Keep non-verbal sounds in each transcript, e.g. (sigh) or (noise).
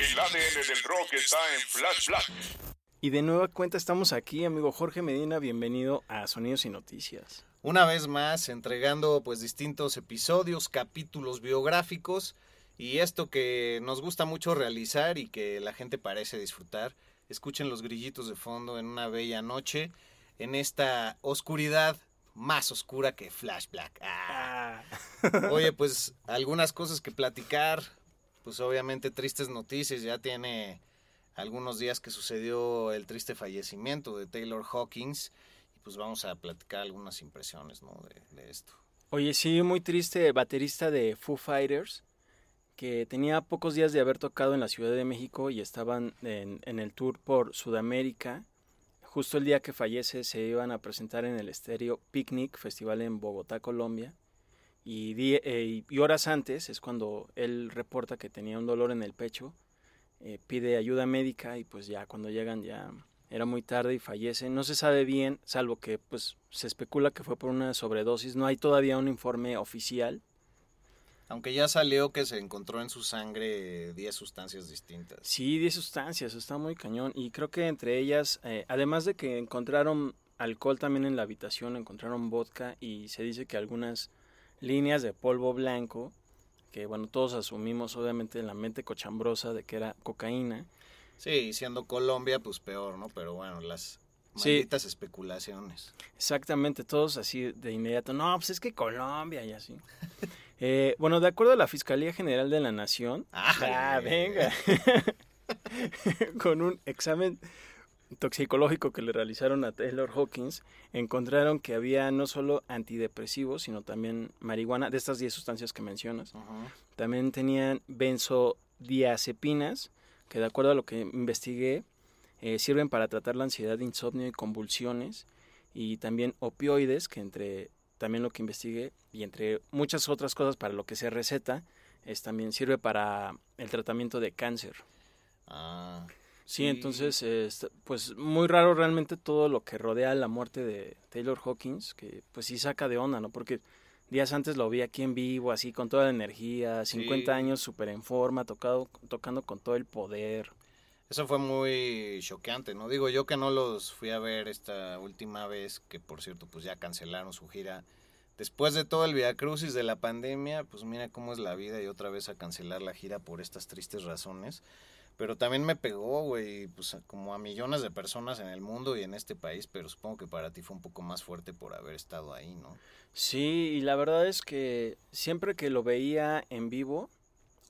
El ADN del rock está en Flash Black. Y de nueva cuenta estamos aquí, amigo Jorge Medina, bienvenido a Sonidos y Noticias. Una vez más, entregando pues distintos episodios, capítulos biográficos y esto que nos gusta mucho realizar y que la gente parece disfrutar. Escuchen los grillitos de fondo en una bella noche, en esta oscuridad más oscura que Flash Black. Ah. Oye, pues algunas cosas que platicar, pues obviamente tristes noticias, ya tiene algunos días que sucedió el triste fallecimiento de Taylor Hawkins y pues vamos a platicar algunas impresiones ¿no? de, esto. Oye, sí, muy triste, baterista de Foo Fighters, que tenía pocos días de haber tocado en la Ciudad de México y estaban en, en el tour por Sudamérica. Justo el día que fallece se iban a presentar en el Estéreo Picnic, festival en Bogotá, Colombia. Y, eh, y horas antes es cuando él reporta que tenía un dolor en el pecho, eh, pide ayuda médica y pues ya cuando llegan ya era muy tarde y fallece. No se sabe bien, salvo que pues se especula que fue por una sobredosis. No hay todavía un informe oficial. Aunque ya salió que se encontró en su sangre 10 sustancias distintas. Sí, 10 sustancias, está muy cañón. Y creo que entre ellas, eh, además de que encontraron alcohol también en la habitación, encontraron vodka y se dice que algunas líneas de polvo blanco, que bueno, todos asumimos obviamente en la mente cochambrosa de que era cocaína. Sí, y siendo Colombia, pues peor, ¿no? Pero bueno, las Sí. malditas especulaciones. Exactamente, todos así de inmediato, no, pues es que Colombia y así. (laughs) Eh, bueno, de acuerdo a la Fiscalía General de la Nación, ah, venga, (laughs) con un examen toxicológico que le realizaron a Taylor Hawkins, encontraron que había no solo antidepresivos, sino también marihuana, de estas 10 sustancias que mencionas. También tenían benzodiazepinas, que de acuerdo a lo que investigué, eh, sirven para tratar la ansiedad, insomnio y convulsiones. Y también opioides, que entre también lo que investigué, y entre muchas otras cosas para lo que se receta, es, también sirve para el tratamiento de cáncer. Ah, Sí, entonces, está- pues muy raro realmente todo lo que rodea la muerte de Taylor Hawkins, que pues sí saca de onda, ¿no? Porque días antes lo vi aquí en vivo, así con toda la energía, 50 Sí. años, súper en forma, tocado, tocando con todo el poder. Eso fue muy choqueante, ¿no? Digo yo que no los fui a ver esta última vez, que por cierto, pues ya cancelaron su gira. Después de todo el Via Crucis de la pandemia, pues mira cómo es la vida y otra vez a cancelar la gira por estas tristes razones. Pero también me pegó, güey, pues como a millones de personas en el mundo y en este país, pero supongo que para ti fue un poco más fuerte por haber estado ahí, ¿no? Sí, y la verdad es que siempre que lo veía en vivo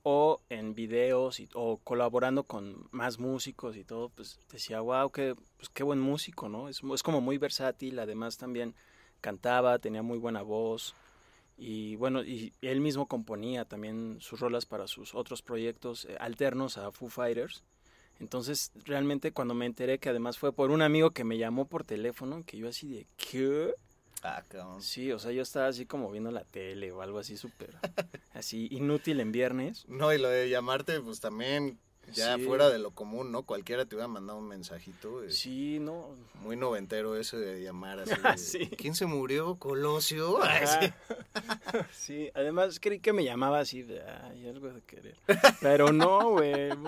o en videos y, o colaborando con más músicos y todo, pues decía, wow, qué, pues, qué buen músico, ¿no? Es, es como muy versátil, además también cantaba, tenía muy buena voz y bueno, y él mismo componía también sus rolas para sus otros proyectos eh, alternos a Foo Fighters. Entonces, realmente cuando me enteré que además fue por un amigo que me llamó por teléfono, que yo así de, ¿qué? Ah, cabrón. Sí, o sea, yo estaba así como viendo la tele o algo así súper, (laughs) así inútil en viernes. No, y lo de llamarte, pues también ya Sí. fuera de lo común, ¿no? Cualquiera te hubiera mandado un mensajito. eh, Sí, no. Muy noventero eso de llamar así. (laughs) Ah, de, sí. ¿Quién se murió? ¿Colosio? Ay, (laughs) sí. Además creí que me llamaba así de, ay, algo de querer. Pero no, güey. (laughs)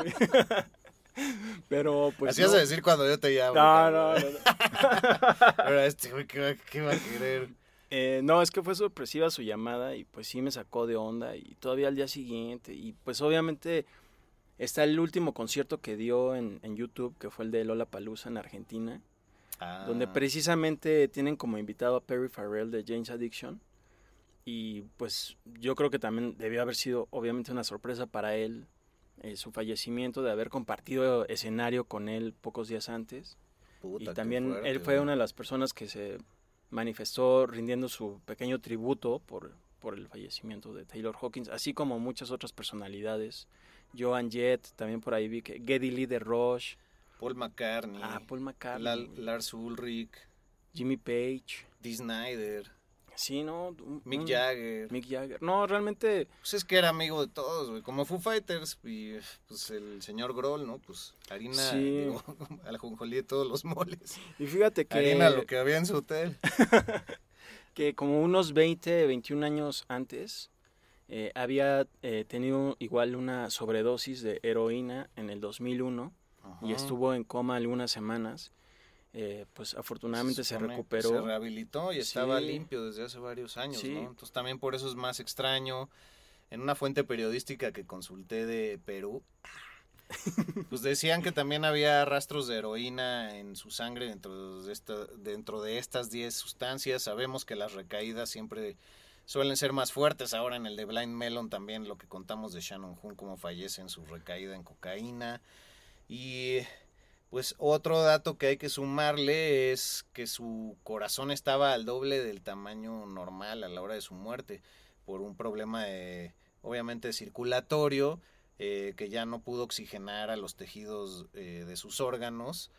Pero pues Así vas no. a decir cuando yo te llamo. No, no, no, no. Ahora este güey, ¿qué va, qué va a querer? Eh, no, es que fue sorpresiva su llamada y pues sí me sacó de onda y todavía al día siguiente y pues obviamente está el último concierto que dio en, en YouTube que fue el de Lola Palusa en Argentina donde Ah, precisamente tienen como invitado a Perry Farrell de James Addiction. Y pues yo creo que también debió haber sido obviamente una sorpresa para él eh, su fallecimiento de haber compartido escenario con él pocos días antes. Puta, y también fuerte, él fue una de las personas que se manifestó rindiendo su pequeño tributo por, por el fallecimiento de Taylor Hawkins, así como muchas otras personalidades. Joan Jett, también por ahí vi que Geddy Lee de Rush, Paul McCartney, ah, Paul McCartney, La- Lars Ulrich, Jimmy Page, Dee Snyder, sí, ¿no? Un- Mick Jagger. Mick Jagger. No, realmente, Pues es que era amigo de todos, güey. Como Foo Fighters y pues el señor Grohl, ¿no? Pues harina, Sí. digo, (laughs) jonjolí de todos los moles. y fíjate que... Harina lo que había en su hotel. (laughs) que como unos 20, 21 años antes eh, había eh, tenido igual una sobredosis de heroína en el 2001 y Ajá. estuvo en coma algunas semanas. Eh, pues afortunadamente se, que recuperó. Se rehabilitó y estaba Sí. limpio desde hace varios años, Sí. ¿no? Entonces también por eso es más extraño. En una fuente periodística que consulté de Perú, (laughs) pues decían que también había rastros de heroína en su sangre dentro de, esta, dentro de estas 10 sustancias. Sabemos que las recaídas siempre suelen ser más fuertes. Ahora en el de Blind Melon también lo que contamos de Shannon Hoon, cómo fallece en su recaída en cocaína. Y pues otro dato que hay que sumarle es que su corazón estaba al doble del tamaño normal a la hora de su muerte por un problema de, obviamente circulatorio eh, que ya no pudo oxigenar a los tejidos eh, de sus órganos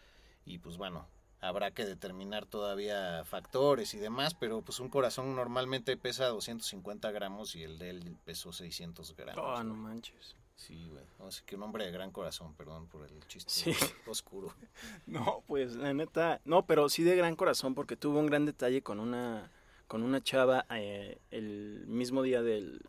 y pues bueno habrá que determinar todavía factores y demás pero pues un corazón normalmente pesa 250 gramos y el de él pesó 600 gramos Ah, no güey. manches. sí güey sea que un hombre de gran corazón perdón por el chiste Sí. (laughs) oscuro (laughs) No, pues la neta, no, pero sí de gran corazón porque tuvo un gran detalle con una con una chava eh, el mismo día del,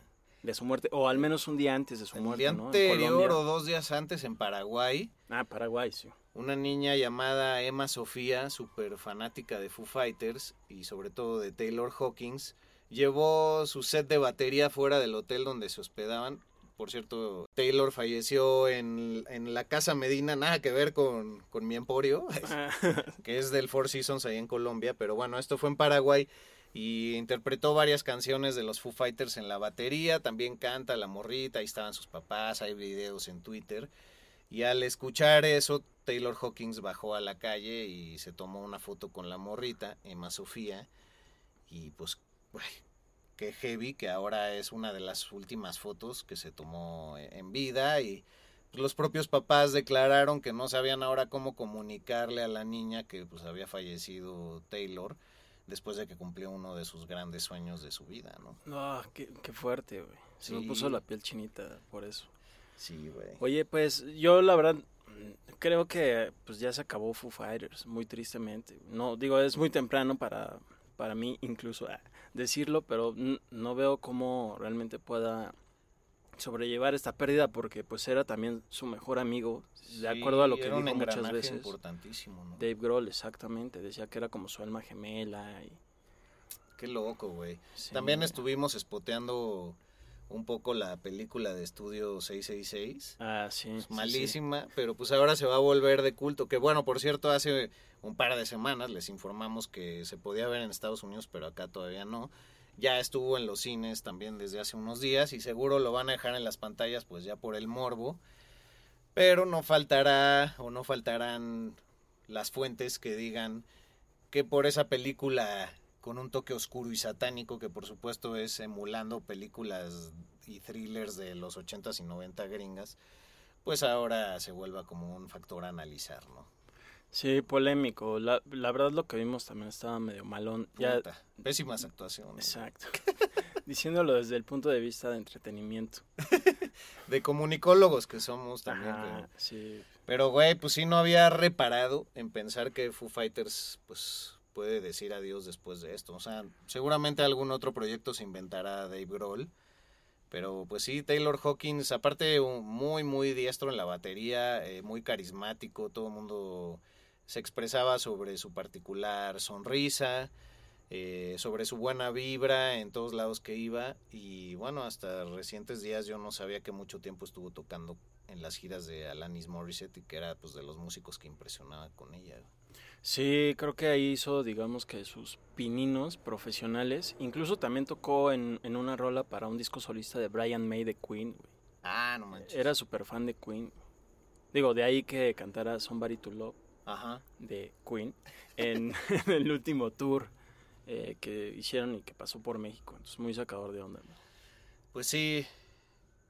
de su muerte o al menos un día antes de su el muerte, día ¿no? En anterior o dos días antes en Paraguay Ah, Paraguay, sí. Una niña llamada Emma Sofía, súper fanática de Foo Fighters y sobre todo de Taylor Hawkins, llevó su set de batería fuera del hotel donde se hospedaban. Por cierto, Taylor falleció en, en la Casa Medina, nada que ver con, con mi emporio, (laughs) (laughs) que es del Four Seasons ahí en Colombia, pero bueno, esto fue en Paraguay y interpretó varias canciones de los Foo Fighters en la batería, también canta la morrita, ahí estaban sus papás, hay videos en Twitter. Y al escuchar eso, Taylor Hawkins bajó a la calle y se tomó una foto con la morrita, Emma Sofía. Y pues, qué heavy que ahora es una de las últimas fotos que se tomó en vida. Y pues, los propios papás declararon que no sabían ahora cómo comunicarle a la niña que pues había fallecido Taylor después de que cumplió uno de sus grandes sueños de su vida, ¿no? No, qué, qué fuerte, güey. Se me Sí. puso la piel chinita por eso. Sí, güey. Oye, pues yo la verdad creo que pues ya se acabó Foo Fighters, muy tristemente. No, digo, es muy temprano para, para mí incluso ah, decirlo, pero no veo cómo realmente pueda sobrellevar esta pérdida porque pues era también su mejor amigo, de acuerdo a lo que dijo muchas veces. importantísimo, ¿no? Dave Grohl, exactamente, decía que era como su alma gemela y Qué loco, güey. sí, También estuvimos espoteando un poco la película de Estudio 666. Ah, sí, Pues, sí, sí. malísima, pero pues ahora se va a volver de culto. Que bueno, por cierto, hace un par de semanas les informamos que se podía ver en Estados Unidos, pero acá todavía no. Ya estuvo en los cines también desde hace unos días y seguro lo van a dejar en las pantallas pues ya por el morbo. Pero no faltará o no faltarán las fuentes que digan que por esa película con un toque oscuro y satánico que por supuesto es emulando películas y thrillers de los 80s y 90 gringas, pues ahora se vuelva como un factor a analizar, ¿no? Sí, polémico. La, la verdad lo que vimos también estaba medio malón. Ya, pésimas actuaciones. exacto. (laughs) Diciéndolo desde el punto de vista de entretenimiento. (laughs) De comunicólogos que somos también. Ajá, pero- sí. Pero, güey, pues sí no había reparado en pensar que Foo Fighters, pues, puede decir adiós después de esto. O sea, seguramente algún otro proyecto se inventará Dave Grohl. Pero, pues sí, Taylor Hawkins, aparte muy, muy diestro en la batería, eh, muy carismático, todo el mundo se expresaba sobre su particular sonrisa. eh, sobre su buena vibra en todos lados que iba y bueno, hasta recientes días yo no sabía que mucho tiempo estuvo tocando en las giras de Alanis Morissette y que era pues de los músicos que impresionaba con ella. Sí, creo que ahí hizo, digamos que sus pininos profesionales. Incluso también tocó en, en una rola para un disco solista de Brian May de Queen. güey. Ah, no manches. Era súper fan de Queen. Digo, de ahí que cantara Somebody to Love Ajá. de Queen en, (laughs) en el último tour eh, que hicieron y que pasó por México. Entonces, muy sacador de onda. ¿no? Pues sí,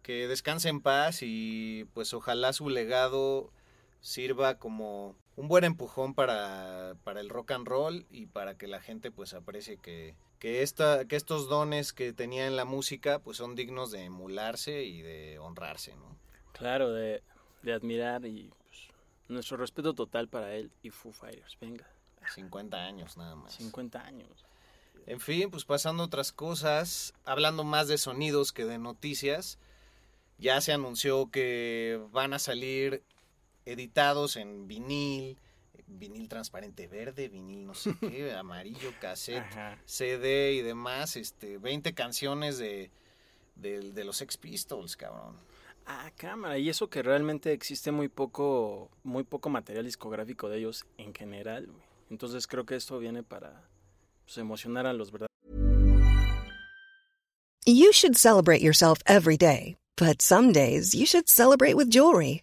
que descanse en paz y pues ojalá su legado sirva como un buen empujón para, para el rock and roll y para que la gente pues aprecie que, que, esta, que estos dones que tenía en la música pues son dignos de emularse y de honrarse, ¿no? Claro, de, de admirar y pues, nuestro respeto total para él y Foo Fighters. Venga, 50 años nada más. 50 años. En fin, pues pasando a otras cosas, hablando más de sonidos que de noticias, ya se anunció que van a salir editados en vinil, vinil transparente verde, vinil no sé qué, (laughs) amarillo, cassette, Ajá. CD y demás, este, 20 canciones de, de, de los Sex Pistols, cabrón. Ah, cámara. Y eso que realmente existe muy poco, muy poco material discográfico de ellos en general. güey. Entonces creo que esto viene para pues, emocionar a los verdaderos. You should celebrate yourself every day, but some days you should celebrate with jewelry.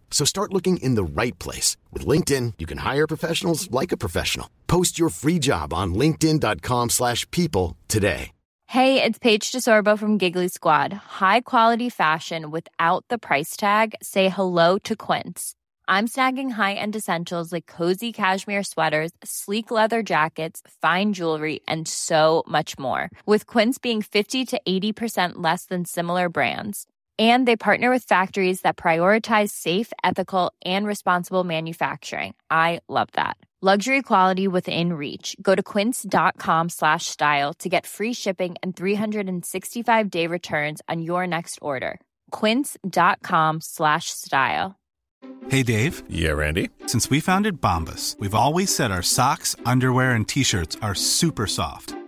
So start looking in the right place. With LinkedIn, you can hire professionals like a professional. Post your free job on linkedin.com slash people today. Hey, it's Paige DeSorbo from Giggly Squad. High quality fashion without the price tag. Say hello to Quince. I'm snagging high-end essentials like cozy cashmere sweaters, sleek leather jackets, fine jewelry, and so much more. With Quince being 50 to 80% less than similar brands. And they partner with factories that prioritize safe, ethical, and responsible manufacturing. I love that. Luxury quality within reach. Go to quince.com slash style to get free shipping and 365 day returns on your next order. Quince.com slash style. Hey Dave, Yeah, Randy. since we founded Bombus, we've always said our socks, underwear, and t shirts are super soft.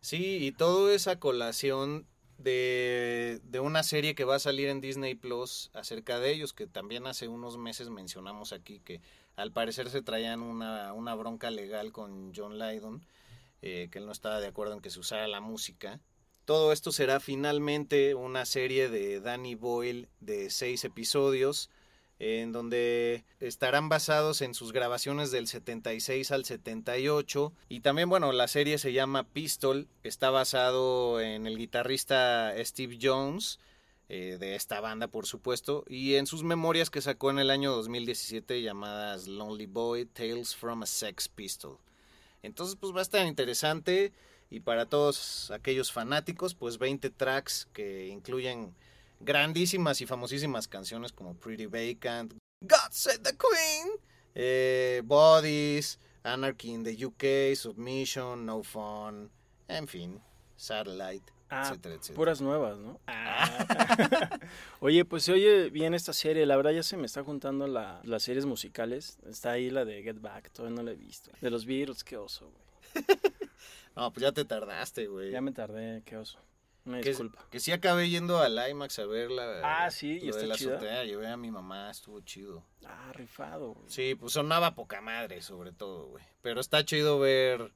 Sí, y todo esa colación de, de una serie que va a salir en Disney Plus acerca de ellos, que también hace unos meses mencionamos aquí que al parecer se traían una, una bronca legal con John Lydon, eh, que él no estaba de acuerdo en que se usara la música. Todo esto será finalmente una serie de Danny Boyle de seis episodios, en donde estarán basados en sus grabaciones del 76 al 78 y también bueno la serie se llama Pistol. Está basado en el guitarrista Steve Jones eh, de esta banda por supuesto y en sus memorias que sacó en el año 2017 llamadas Lonely Boy Tales from a Sex Pistol. Entonces pues va a estar interesante y para todos aquellos fanáticos pues 20 tracks que incluyen grandísimas y famosísimas canciones como Pretty Vacant, God Save the Queen, eh, Bodies, Anarchy in the UK, Submission, No Fun, en fin, Satellite, Ah, etcétera, etcétera. puras nuevas, ¿no? (laughs) Ah. (laughs) Oye, pues se oye bien esta serie. La verdad ya se me está juntando la- las series musicales. Está ahí la de Get Back, todavía no la he visto. De los Beatles, qué oso, güey. (laughs) No, pues ya te tardaste, güey. Ya me tardé, qué oso. Una que, disculpa. que sí acabé yendo al IMAX a verla. Ah, sí, y está la chida. azotea, Llevé a mi mamá, estuvo chido. Ah, rifado, güey. Sí, pues sonaba poca madre, sobre todo, güey. Pero está chido ver,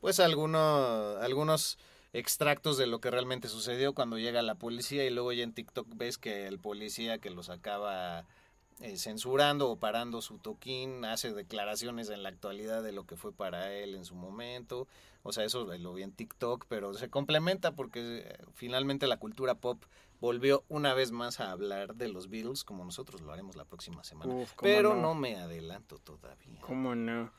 pues, algunos, algunos extractos de lo que realmente sucedió cuando llega la policía y luego ya en TikTok ves que el policía que los acaba eh, censurando o parando su toquín hace declaraciones en la actualidad de lo que fue para él en su momento. O sea, eso lo vi en TikTok, pero se complementa porque eh, finalmente la cultura pop volvió una vez más a hablar de los Beatles como nosotros lo haremos la próxima semana. Uf, ¿cómo pero no? no me adelanto todavía. ¿Cómo no?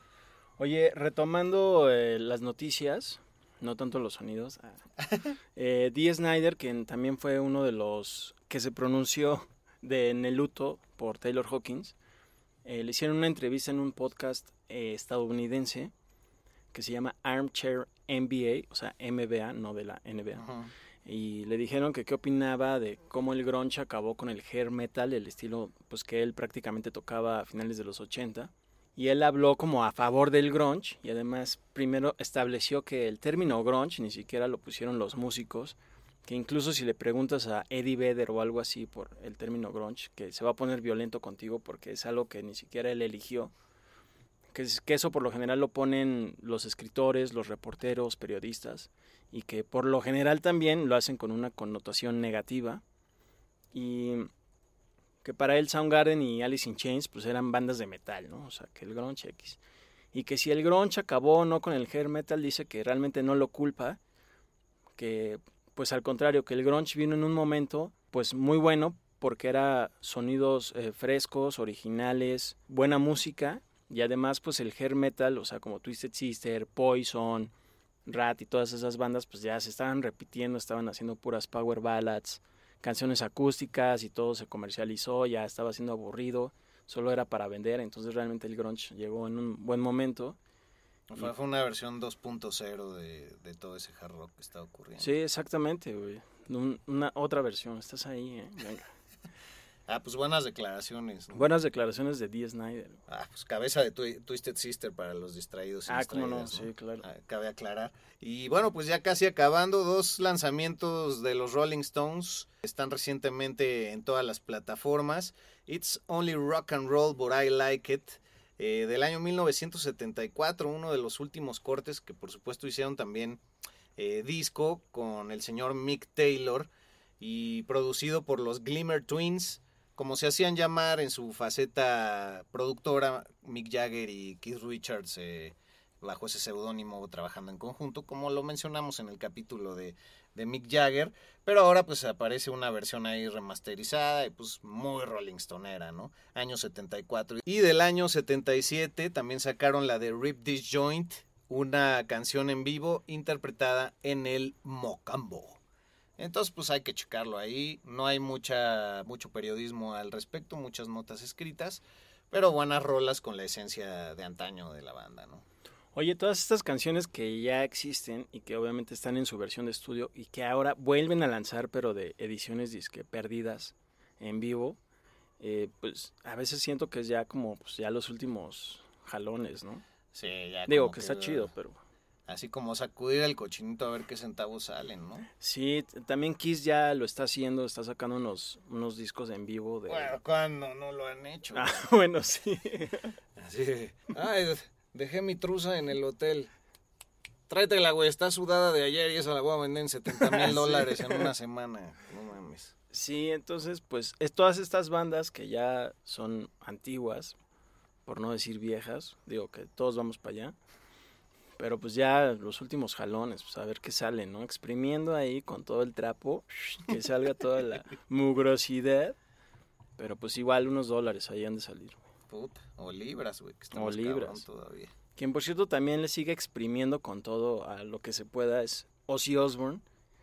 Oye, retomando eh, las noticias, no tanto los sonidos. ah, (laughs) eh, Dee Snyder, quien también fue uno de los que se pronunció de en el luto por Taylor Hawkins, eh, le hicieron una entrevista en un podcast eh, estadounidense que se llama Armchair NBA, o sea, MBA, no de la NBA. Ajá. y le dijeron que qué opinaba de cómo el grunge acabó con el hair metal, el estilo pues que él prácticamente tocaba a finales de los 80. Y él habló como a favor del grunge y además primero estableció que el término grunge ni siquiera lo pusieron los músicos, que incluso si le preguntas a Eddie Vedder o algo así por el término grunge, que se va a poner violento contigo porque es algo que ni siquiera él eligió, que, es- que eso por lo general lo ponen los escritores, los reporteros, periodistas, y que por lo general también lo hacen con una connotación negativa, y que para él Soundgarden y Alice in Chains pues eran bandas de metal, ¿no? O sea, que el grunge X. Y que si el grunge acabó o no con el hair metal, dice que realmente no lo culpa, que pues al contrario, que el grunge vino en un momento pues muy bueno porque era sonidos eh, frescos, originales, buena música y además pues el hair metal, o sea, como Twisted Sister, Poison, Rat y todas esas bandas pues ya se estaban repitiendo, estaban haciendo puras power ballads, canciones acústicas y todo se comercializó, ya estaba siendo aburrido, solo era para vender, entonces realmente el grunge llegó en un buen momento. Fue, fue una versión 2.0 de, de todo ese hard rock que está ocurriendo. Sí, exactamente, güey. Un- una otra versión, estás ahí, ¿eh? Venga. Ah, pues buenas declaraciones. ¿no? Buenas declaraciones de Dee Snyder. Ah, pues cabeza de Twi- Twisted Sister para los distraídos. Ah, cómo no, sí, claro. Ah, cabe aclarar. Y bueno, pues ya casi acabando, dos lanzamientos de los Rolling Stones están recientemente en todas las plataformas. It's Only Rock and Roll, but I Like It. eh, del año 1974, uno de los últimos cortes que por supuesto hicieron también eh, disco con el señor Mick Taylor y producido por los Glimmer Twins, como se hacían llamar en su faceta productora, Mick Jagger y Keith Richards eh, bajo ese seudónimo trabajando en conjunto, como lo mencionamos en el capítulo de, Mick Jagger, pero ahora pues aparece una versión ahí remasterizada y pues muy Rolling Stoneera, ¿no? Año 74. Y del año 77 también sacaron la de Rip This Joint, una canción en vivo interpretada en el Mocambo. Entonces, pues hay que checarlo ahí. No hay mucha, mucho periodismo al respecto, muchas notas escritas, pero buenas rolas con la esencia de antaño de la banda, ¿no? Oye, todas estas canciones que ya existen y que obviamente están en su versión de estudio y que ahora vuelven a lanzar, pero de ediciones disque perdidas en vivo, eh, pues a veces siento que es ya como pues, ya los últimos jalones, ¿no? Sí, ya Digo como que está chido, pero Así como sacudir el cochinito a ver qué centavos salen, ¿no? sí, también Kiss ya lo está haciendo, está sacando unos, unos discos en vivo de... Bueno, cuando no lo han hecho. Ah, (laughs) bueno, sí. Así de, ay, dejé mi truza en el hotel. Tráetela, güey, está sudada de ayer y esa la voy a vender en 70 mil (laughs) dólares en una semana. No mames. Sí, entonces, pues es todas estas bandas que ya son antiguas, por no decir viejas, digo que todos vamos para allá, pero pues ya los últimos jalones, pues a ver qué sale, ¿no? Exprimiendo ahí con todo el trapo, (laughs) que salga toda la mugrosidad, pero pues igual unos dólares ahí han de salir. güey. Puta. O libras, güey, que está O libras. todavía. Quien por cierto también le sigue exprimiendo con todo a lo que se pueda es Ozzy Osbourne,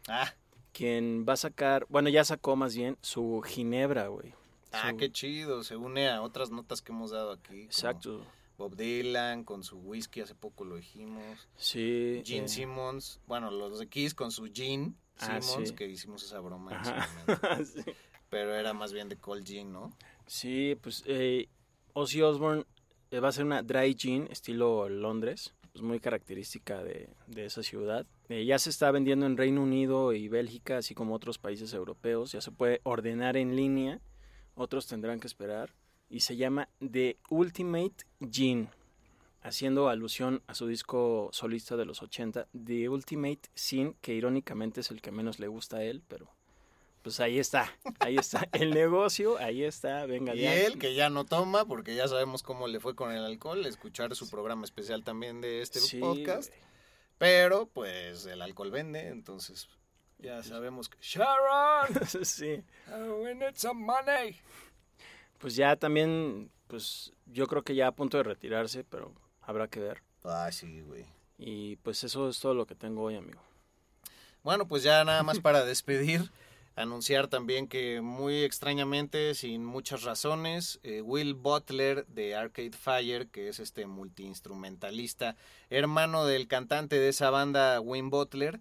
Ah, quien va a sacar, bueno, ya sacó más bien su Ginebra, güey. ah, Su- qué chido. Se une a otras notas que hemos dado aquí. como Exacto. Bob Dylan con su whisky, hace poco lo dijimos. Sí. Gene eh, Simmons, bueno, los de Kiss con su Gene Ah, Simmons, sí. que hicimos esa broma en su (laughs) sí. Pero era más bien de Cold Gene, ¿no? Sí, pues eh, Ozzy Osbourne eh, va a ser una dry gin estilo Londres. pues, muy característica de, de esa ciudad. Eh, ya se está vendiendo en Reino Unido y Bélgica, así como otros países europeos. Ya se puede ordenar en línea, otros tendrán que esperar. Y se llama The Ultimate Gin, haciendo alusión a su disco solista de los 80, The Ultimate Sin, que irónicamente es el que menos le gusta a él, pero pues ahí está, ahí está (laughs) el negocio, ahí está, venga. Y ya. él, que ya no toma, porque ya sabemos cómo le fue con el alcohol, escuchar su programa especial también de este Sí, podcast. Pero, pues, el alcohol vende, entonces ya sabemos que... ¡Sharon! (laughs) sí. We need some money. Pues ya también, pues yo creo que ya a punto de retirarse, pero habrá que ver. Ah, sí, güey. Y pues eso es todo lo que tengo hoy, amigo. Bueno, pues ya nada más (laughs) para despedir, anunciar también que muy extrañamente, sin muchas razones, eh, Will Butler de Arcade Fire, que es este multiinstrumentalista, hermano del cantante de esa banda, Wayne Butler,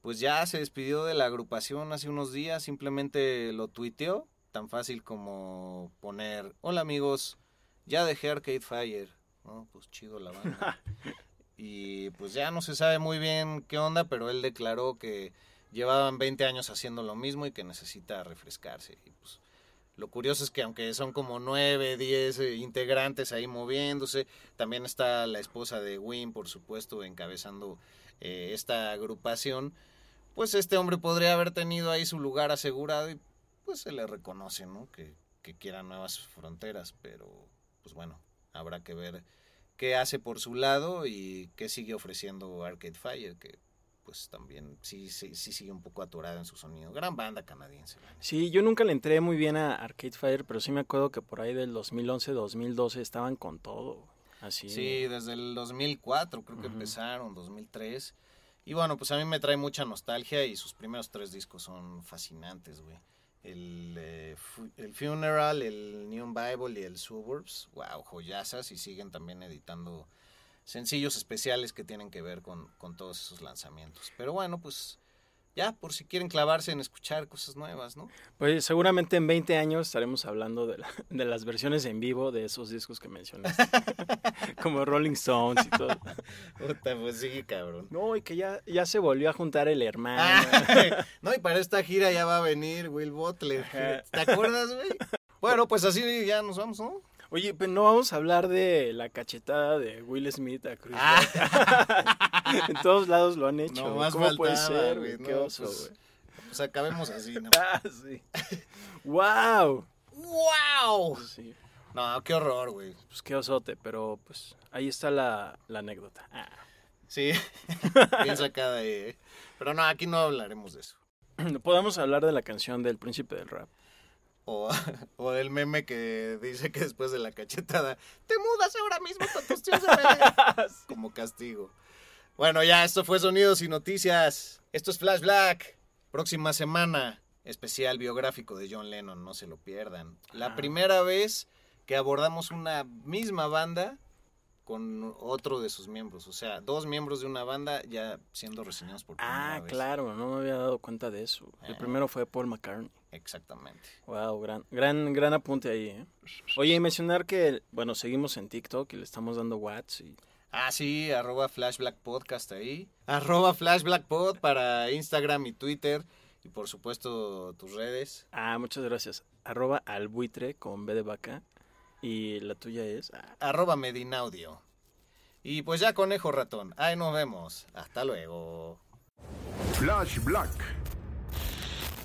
pues ya se despidió de la agrupación hace unos días, simplemente lo tuiteó, tan fácil como poner, hola amigos, ya dejé Arcade Fire, ¿no? Pues chido la banda. (laughs) y pues ya no se sabe muy bien qué onda, pero él declaró que llevaban 20 años haciendo lo mismo y que necesita refrescarse. Y pues lo curioso es que aunque son como 9, 10 eh, integrantes ahí moviéndose, también está la esposa de Win, por supuesto, encabezando eh, esta agrupación, pues este hombre podría haber tenido ahí su lugar asegurado y pues se le reconoce, ¿no? Que, que quiera nuevas fronteras, pero pues bueno, habrá que ver qué hace por su lado y qué sigue ofreciendo Arcade Fire, que pues también sí, sí, sí sigue un poco atorada en su sonido. Gran banda canadiense. Sí, yo nunca le entré muy bien a Arcade Fire, pero sí me acuerdo que por ahí del 2011-2012 estaban con todo. Así. Sí, desde el 2004 creo que empezaron, 2003. Y bueno, pues a mí me trae mucha nostalgia y sus primeros tres discos son fascinantes, güey. El, eh, el Funeral, el New Bible y el Suburbs, wow, joyazas y siguen también editando sencillos especiales que tienen que ver con, con todos esos lanzamientos. Pero bueno, pues ya, por si quieren clavarse en escuchar cosas nuevas, ¿no? Pues seguramente en 20 años estaremos hablando de, la- de las versiones en vivo de esos discos que mencionaste. (laughs) Como Rolling Stones y todo. Puta, pues sí, cabrón. No, y que ya, ya se volvió a juntar el hermano. Ay, (laughs) no, y para esta gira ya va a venir Will Butler. ¿Te acuerdas, güey? (laughs) Bueno, pues así ya nos vamos, ¿no? Oye, pero no vamos a hablar de la cachetada de Will Smith a Chris Ah. (laughs) En todos lados lo han hecho. No más ¿Cómo puede faltaba, ser, güey? Qué no, oso, pues, güey. Pues acabemos así, ¿no? (laughs) Ah, sí. ¡Wow! ¡Wow! Sí, No, qué horror, güey. pues qué osote, pero pues ahí está la, la anécdota. Ah. Sí, (laughs) bien sacada ahí, ¿eh? Pero no, aquí no hablaremos de eso. Podemos hablar de la canción del príncipe del rap. O, (laughs) o del meme que dice que después de la cachetada, te mudas ahora mismo con tus tíos de bebé", (laughs) Como castigo. Bueno, ya, esto fue Sonidos y Noticias. Esto es Flash Black. Próxima semana, especial biográfico de John Lennon, no se lo pierdan. La Ah. primera vez que abordamos una misma banda con otro de sus miembros. O sea, dos miembros de una banda ya siendo reseñados por primera Ah, vez. claro, no me había dado cuenta de eso. El Ah. primero fue Paul McCartney. Exactamente. Wow, gran, gran, gran apunte ahí, ¿eh? Oye, y mencionar que, bueno, seguimos en TikTok y le estamos dando watts y... Ah, sí, arroba Flashblack Podcast ahí. Arroba Flashblack Pod para Instagram y Twitter. Y por supuesto tus redes. Ah, muchas gracias. Arroba albuitre con B de vaca. Y la tuya es... ah, Arroba Medinaudio. Y pues ya conejo ratón. Ahí nos vemos. Hasta luego. Flash Black.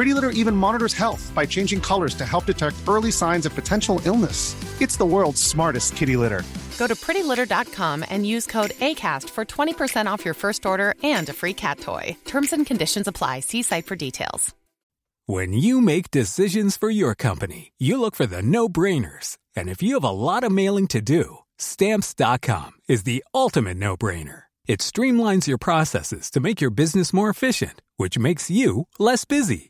Pretty Litter even monitors health by changing colors to help detect early signs of potential illness. It's the world's smartest kitty litter. Go to prettylitter.com and use code ACAST for 20% off your first order and a free cat toy. Terms and conditions apply. See site for details. When you make decisions for your company, you look for the no brainers. And if you have a lot of mailing to do, stamps.com is the ultimate no brainer. It streamlines your processes to make your business more efficient, which makes you less busy.